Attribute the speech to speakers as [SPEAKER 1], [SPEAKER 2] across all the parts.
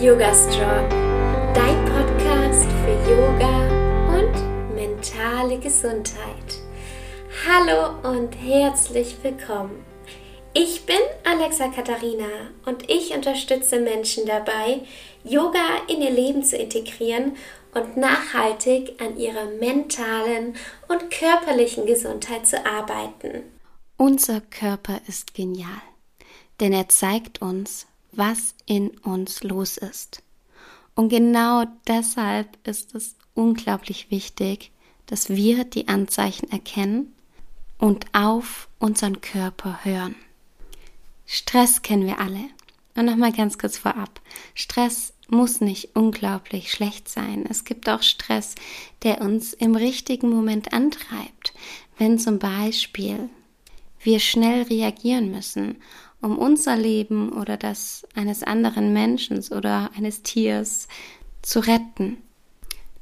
[SPEAKER 1] Yoga Strong, dein Podcast für Yoga und mentale Gesundheit. Hallo und herzlich willkommen. Ich bin Alexa Katharina und ich unterstütze Menschen dabei, Yoga in ihr Leben zu integrieren und nachhaltig an ihrer mentalen und körperlichen Gesundheit zu arbeiten.
[SPEAKER 2] Unser Körper ist genial, denn er zeigt uns, was in uns los ist. Und genau deshalb ist es unglaublich wichtig, dass wir die Anzeichen erkennen und auf unseren Körper hören. Stress kennen wir alle. Und nochmal ganz kurz vorab. Stress muss nicht unglaublich schlecht sein. Es gibt auch Stress, der uns im richtigen Moment antreibt. Wenn zum Beispiel wir schnell reagieren müssen, um unser Leben oder das eines anderen Menschen oder eines Tiers zu retten.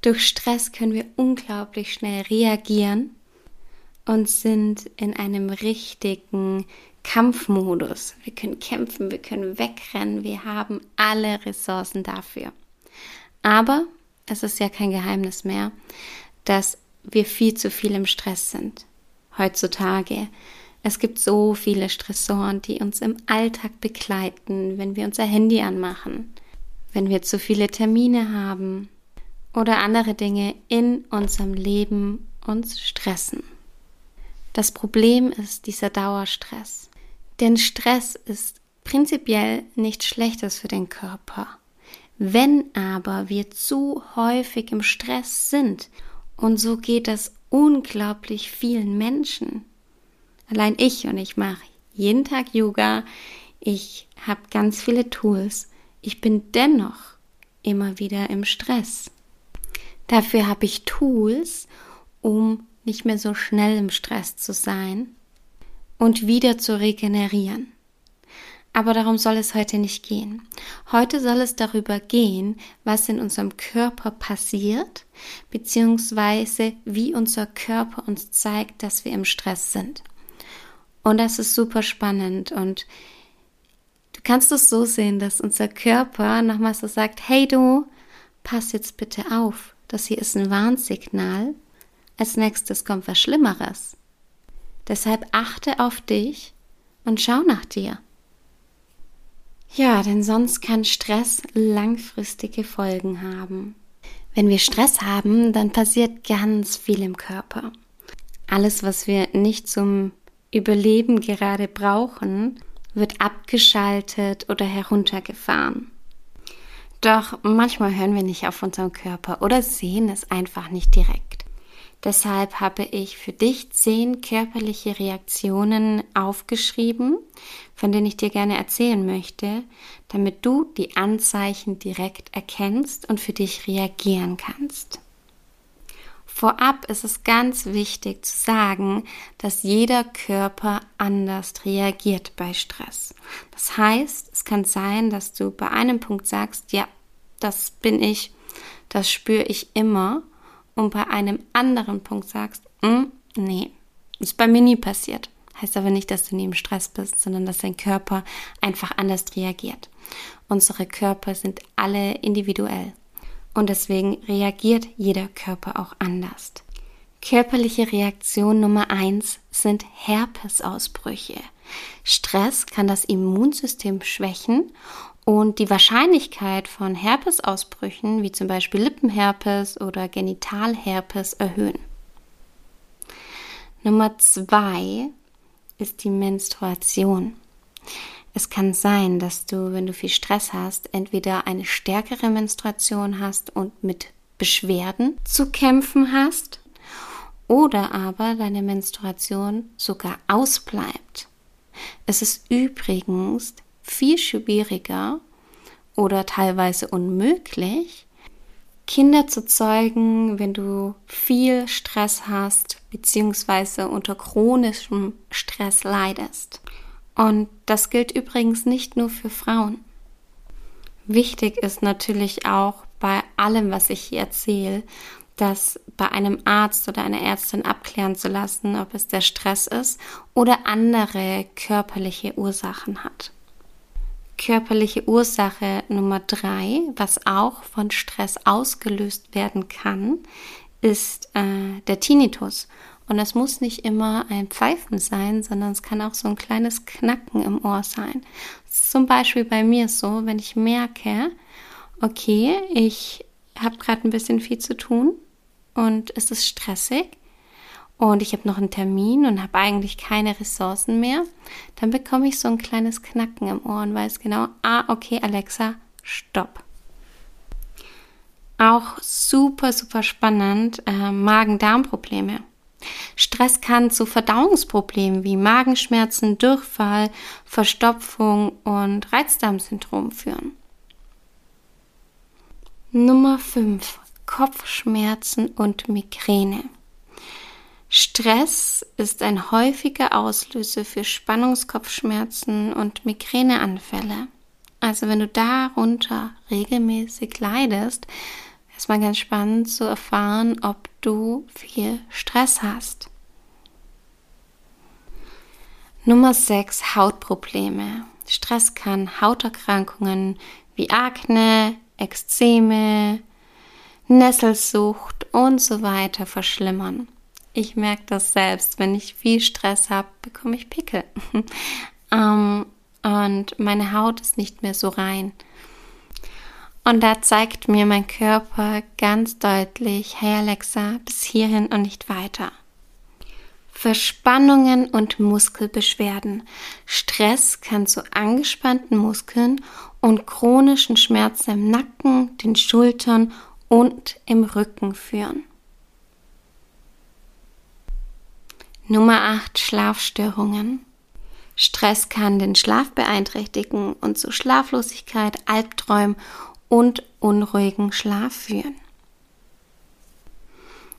[SPEAKER 2] Durch Stress können wir unglaublich schnell reagieren und sind in einem richtigen Kampfmodus. Wir können kämpfen, wir können wegrennen, wir haben alle Ressourcen dafür. Aber es ist ja kein Geheimnis mehr, dass wir viel zu viel im Stress sind. Heutzutage. Es gibt so viele Stressoren, die uns im Alltag begleiten, wenn wir unser Handy anmachen, wenn wir zu viele Termine haben oder andere Dinge in unserem Leben uns stressen. Das Problem ist dieser Dauerstress. Denn Stress ist prinzipiell nichts Schlechtes für den Körper. Wenn aber wir zu häufig im Stress sind, und so geht es unglaublich vielen Menschen. Allein ich und ich mache jeden Tag Yoga, ich habe ganz viele Tools, ich bin dennoch immer wieder im Stress. Dafür habe ich Tools, um nicht mehr so schnell im Stress zu sein und wieder zu regenerieren. Aber darum soll es heute nicht gehen. Heute soll es darüber gehen, was in unserem Körper passiert, beziehungsweise wie unser Körper uns zeigt, dass wir im Stress sind. Und das ist super spannend und du kannst es so sehen, dass unser Körper nochmal so sagt, hey du, pass jetzt bitte auf, das hier ist ein Warnsignal. Als nächstes kommt was Schlimmeres. Deshalb achte auf dich und schau nach dir. Ja, denn sonst kann Stress langfristige Folgen haben. Wenn wir Stress haben, dann passiert ganz viel im Körper. Alles, was wir nicht zum Überleben gerade brauchen, wird abgeschaltet oder heruntergefahren. Doch manchmal hören wir nicht auf unseren Körper oder sehen es einfach nicht direkt. Deshalb habe ich für dich zehn körperliche Reaktionen aufgeschrieben, von denen ich dir gerne erzählen möchte, damit du die Anzeichen direkt erkennst und für dich reagieren kannst. Vorab ist es ganz wichtig zu sagen, dass jeder Körper anders reagiert bei Stress. Das heißt, es kann sein, dass du bei einem Punkt sagst, ja, das bin ich, das spüre ich immer und bei einem anderen Punkt sagst, mm, nee, ist bei mir nie passiert. Heißt aber nicht, dass du nie im Stress bist, sondern dass dein Körper einfach anders reagiert. Unsere Körper sind alle individuell und deswegen reagiert jeder Körper auch anders. Körperliche Reaktion Nummer eins sind Herpesausbrüche. Stress kann das Immunsystem schwächen und die Wahrscheinlichkeit von Herpesausbrüchen, wie zum Beispiel Lippenherpes oder Genitalherpes, erhöhen. Nummer zwei ist die Menstruation. Es kann sein, dass du, wenn du viel Stress hast, entweder eine stärkere Menstruation hast und mit Beschwerden zu kämpfen hast, oder aber deine Menstruation sogar ausbleibt. Es ist übrigens viel schwieriger oder teilweise unmöglich, Kinder zu zeugen, wenn du viel Stress hast, beziehungsweise unter chronischem Stress leidest. Und das gilt übrigens nicht nur für Frauen. Wichtig ist natürlich auch bei allem, was ich hier erzähle, das bei einem Arzt oder einer Ärztin abklären zu lassen, ob es der Stress ist oder andere körperliche Ursachen hat. körperliche Ursache Nummer drei, was auch von Stress ausgelöst werden kann, ist äh, der Tinnitus. Und es muss nicht immer ein Pfeifen sein, sondern es kann auch so ein kleines Knacken im Ohr sein. Zum Beispiel bei mir so, wenn ich merke, okay, ich habe gerade ein bisschen viel zu tun und es ist stressig und ich habe noch einen Termin und habe eigentlich keine Ressourcen mehr, dann bekomme ich so ein kleines Knacken im Ohr und weiß genau, ah, okay, Alexa, stopp. Auch super, super spannend, äh, Magen-Darm-Probleme. Stress kann zu Verdauungsproblemen wie Magenschmerzen, Durchfall, Verstopfung und Reizdarmsyndrom führen. Nummer 5. Kopfschmerzen und Migräne. Stress ist ein häufiger Auslöser für Spannungskopfschmerzen und Migräneanfälle. Also wenn du darunter regelmäßig leidest, ist mal ganz spannend zu erfahren, ob du viel Stress hast. Nummer 6 Hautprobleme. Stress kann Hauterkrankungen wie Akne, Ekzeme, Nesselsucht und so weiter verschlimmern. Ich merke das selbst. Wenn ich viel Stress habe, bekomme ich Pickel. ähm, und meine Haut ist nicht mehr so rein. Und da zeigt mir mein Körper ganz deutlich, hey Alexa, bis hierhin und nicht weiter. Verspannungen und Muskelbeschwerden. Stress kann zu angespannten Muskeln und chronischen Schmerzen im Nacken, den Schultern und im Rücken führen. Nummer 8 Schlafstörungen. Stress kann den Schlaf beeinträchtigen und zu Schlaflosigkeit, Albträumen und unruhigen Schlaf führen.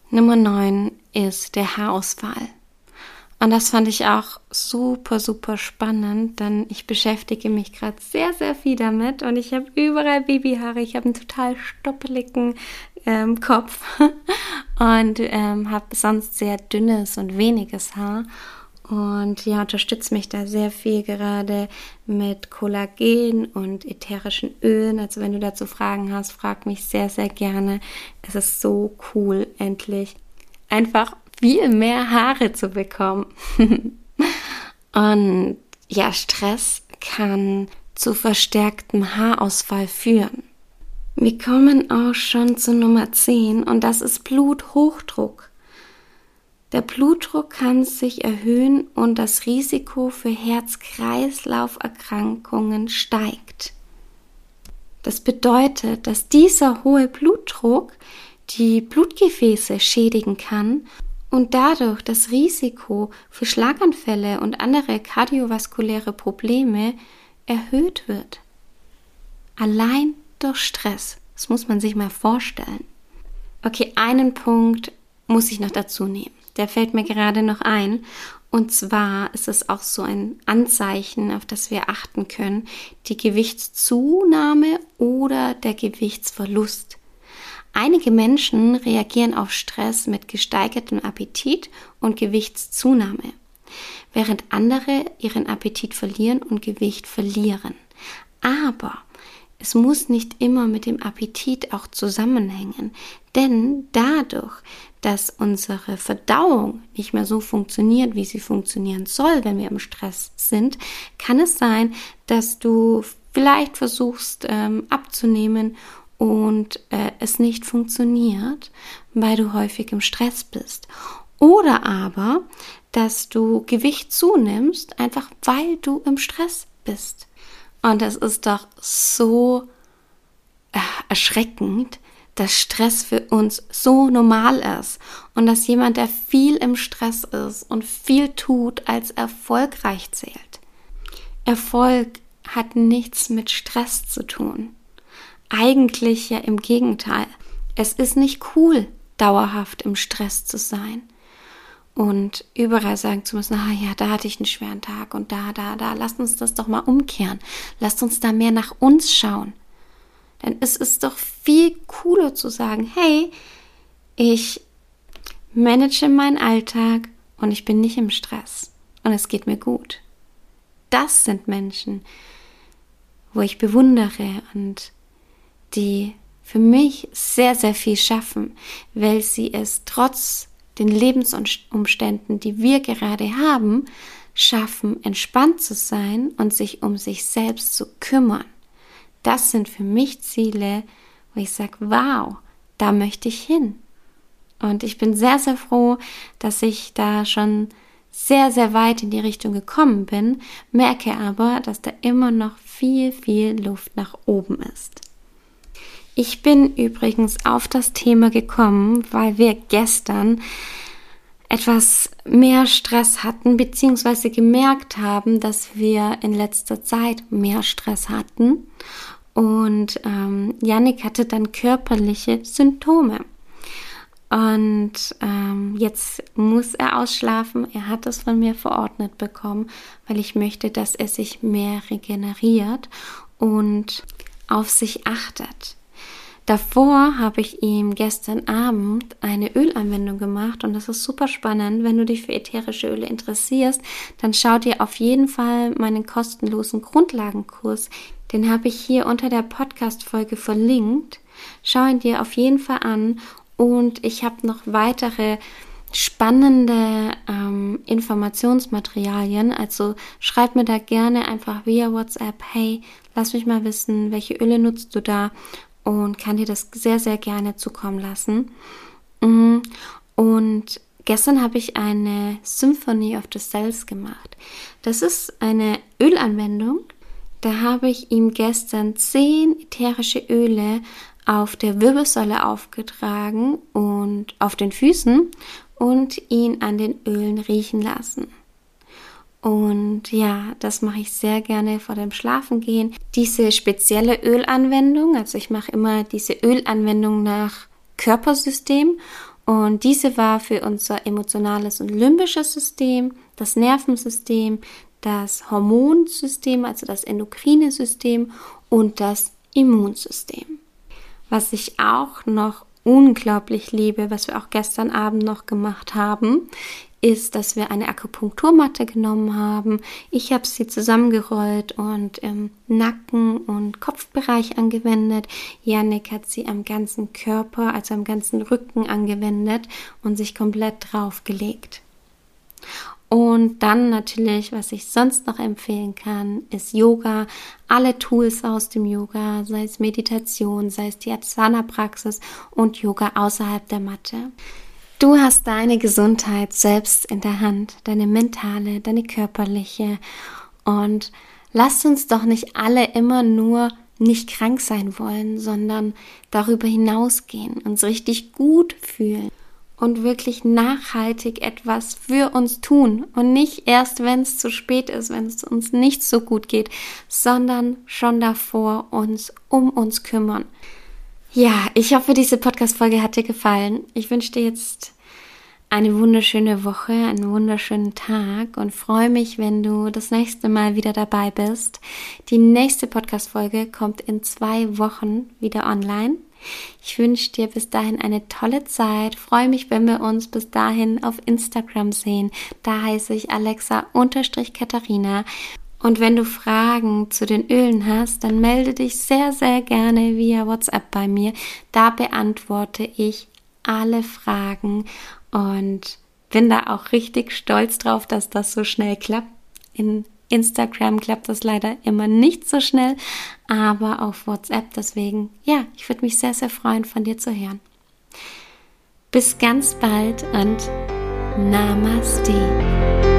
[SPEAKER 2] Nummer 9 ist der Haarausfall. Und das fand ich auch super, super spannend, denn ich beschäftige mich gerade sehr, sehr viel damit und ich habe überall Babyhaare. Ich habe einen total stoppeligen ähm, Kopf und ähm, habe sonst sehr dünnes und weniges Haar. Und ja, unterstützt mich da sehr viel gerade mit Kollagen und ätherischen Ölen. Also wenn du dazu Fragen hast, frag mich sehr, sehr gerne. Es ist so cool, endlich einfach viel mehr Haare zu bekommen. und ja, Stress kann zu verstärktem Haarausfall führen. Wir kommen auch schon zu Nummer 10 und das ist Bluthochdruck. Der Blutdruck kann sich erhöhen und das Risiko für Herz-Kreislauf-Erkrankungen steigt. Das bedeutet, dass dieser hohe Blutdruck die Blutgefäße schädigen kann und dadurch das Risiko für Schlaganfälle und andere kardiovaskuläre Probleme erhöht wird. Allein durch Stress. Das muss man sich mal vorstellen. Okay, einen Punkt muss ich noch dazu nehmen. Der fällt mir gerade noch ein. Und zwar ist es auch so ein Anzeichen, auf das wir achten können, die Gewichtszunahme oder der Gewichtsverlust. Einige Menschen reagieren auf Stress mit gesteigertem Appetit und Gewichtszunahme, während andere ihren Appetit verlieren und Gewicht verlieren. Aber es muss nicht immer mit dem Appetit auch zusammenhängen, denn dadurch, dass unsere Verdauung nicht mehr so funktioniert, wie sie funktionieren soll, wenn wir im Stress sind, kann es sein, dass du vielleicht versuchst ähm, abzunehmen und äh, es nicht funktioniert, weil du häufig im Stress bist. Oder aber, dass du Gewicht zunimmst, einfach weil du im Stress bist. Und es ist doch so äh, erschreckend, dass Stress für uns so normal ist und dass jemand, der viel im Stress ist und viel tut, als erfolgreich zählt. Erfolg hat nichts mit Stress zu tun. Eigentlich ja im Gegenteil. Es ist nicht cool, dauerhaft im Stress zu sein und überall sagen zu müssen, ah ja, da hatte ich einen schweren Tag und da, da, da, lasst uns das doch mal umkehren. Lasst uns da mehr nach uns schauen. Denn es ist doch viel cooler zu sagen, hey, ich manage meinen Alltag und ich bin nicht im Stress und es geht mir gut. Das sind Menschen, wo ich bewundere und die für mich sehr, sehr viel schaffen, weil sie es trotz den Lebensumständen, die wir gerade haben, schaffen, entspannt zu sein und sich um sich selbst zu kümmern. Das sind für mich Ziele, wo ich sage, wow, da möchte ich hin. Und ich bin sehr, sehr froh, dass ich da schon sehr, sehr weit in die Richtung gekommen bin, merke aber, dass da immer noch viel, viel Luft nach oben ist. Ich bin übrigens auf das Thema gekommen, weil wir gestern etwas mehr Stress hatten, beziehungsweise gemerkt haben, dass wir in letzter Zeit mehr Stress hatten. Und ähm, Yannick hatte dann körperliche Symptome. Und ähm, jetzt muss er ausschlafen. Er hat das von mir verordnet bekommen, weil ich möchte, dass er sich mehr regeneriert und auf sich achtet. Davor habe ich ihm gestern Abend eine Ölanwendung gemacht und das ist super spannend. Wenn du dich für ätherische Öle interessierst, dann schau dir auf jeden Fall meinen kostenlosen Grundlagenkurs. Den habe ich hier unter der Podcast-Folge verlinkt. Schau ihn dir auf jeden Fall an und ich habe noch weitere spannende ähm, Informationsmaterialien. Also schreib mir da gerne einfach via WhatsApp, hey, lass mich mal wissen, welche Öle nutzt du da und kann dir das sehr, sehr gerne zukommen lassen. Mm, und gestern habe ich eine Symphony of the Cells gemacht. Das ist eine Ölanwendung. Da habe ich ihm gestern zehn ätherische Öle auf der Wirbelsäule aufgetragen und auf den Füßen und ihn an den Ölen riechen lassen. Und ja, das mache ich sehr gerne vor dem Schlafengehen. Diese spezielle Ölanwendung, also ich mache immer diese Ölanwendung nach Körpersystem und diese war für unser emotionales und limbisches System, das Nervensystem, das Hormonsystem, also das endokrine System und das Immunsystem. Was ich auch noch unglaublich liebe, was wir auch gestern Abend noch gemacht haben, ist, dass wir eine Akupunkturmatte genommen haben. Ich habe sie zusammengerollt und im Nacken- und Kopfbereich angewendet. Janik hat sie am ganzen Körper, also am ganzen Rücken angewendet und sich komplett draufgelegt. Und dann natürlich, was ich sonst noch empfehlen kann, ist Yoga. Alle Tools aus dem Yoga, sei es Meditation, sei es die Asana-Praxis und Yoga außerhalb der Matte. Du hast deine Gesundheit selbst in der Hand, deine mentale, deine körperliche. Und lasst uns doch nicht alle immer nur nicht krank sein wollen, sondern darüber hinausgehen, uns richtig gut fühlen und wirklich nachhaltig etwas für uns tun und nicht erst, wenn es zu spät ist, wenn es uns nicht so gut geht, sondern schon davor uns um uns kümmern. Ja, ich hoffe, diese Podcast-Folge hat dir gefallen. Ich wünsche dir jetzt eine wunderschöne Woche, einen wunderschönen Tag und freue mich, wenn du das nächste Mal wieder dabei bist. Die nächste Podcast-Folge kommt in zwei Wochen wieder online. Ich wünsche dir bis dahin eine tolle Zeit. Freue mich, wenn wir uns bis dahin auf Instagram sehen. Da heiße ich Alexa-Katharina. Und wenn du Fragen zu den Ölen hast, dann melde dich sehr, sehr gerne via WhatsApp bei mir. Da beantworte ich alle Fragen und bin da auch richtig stolz drauf, dass das so schnell klappt. In Instagram klappt das leider immer nicht so schnell, aber auf WhatsApp deswegen, ja, ich würde mich sehr, sehr freuen, von dir zu hören. Bis ganz bald und Namaste.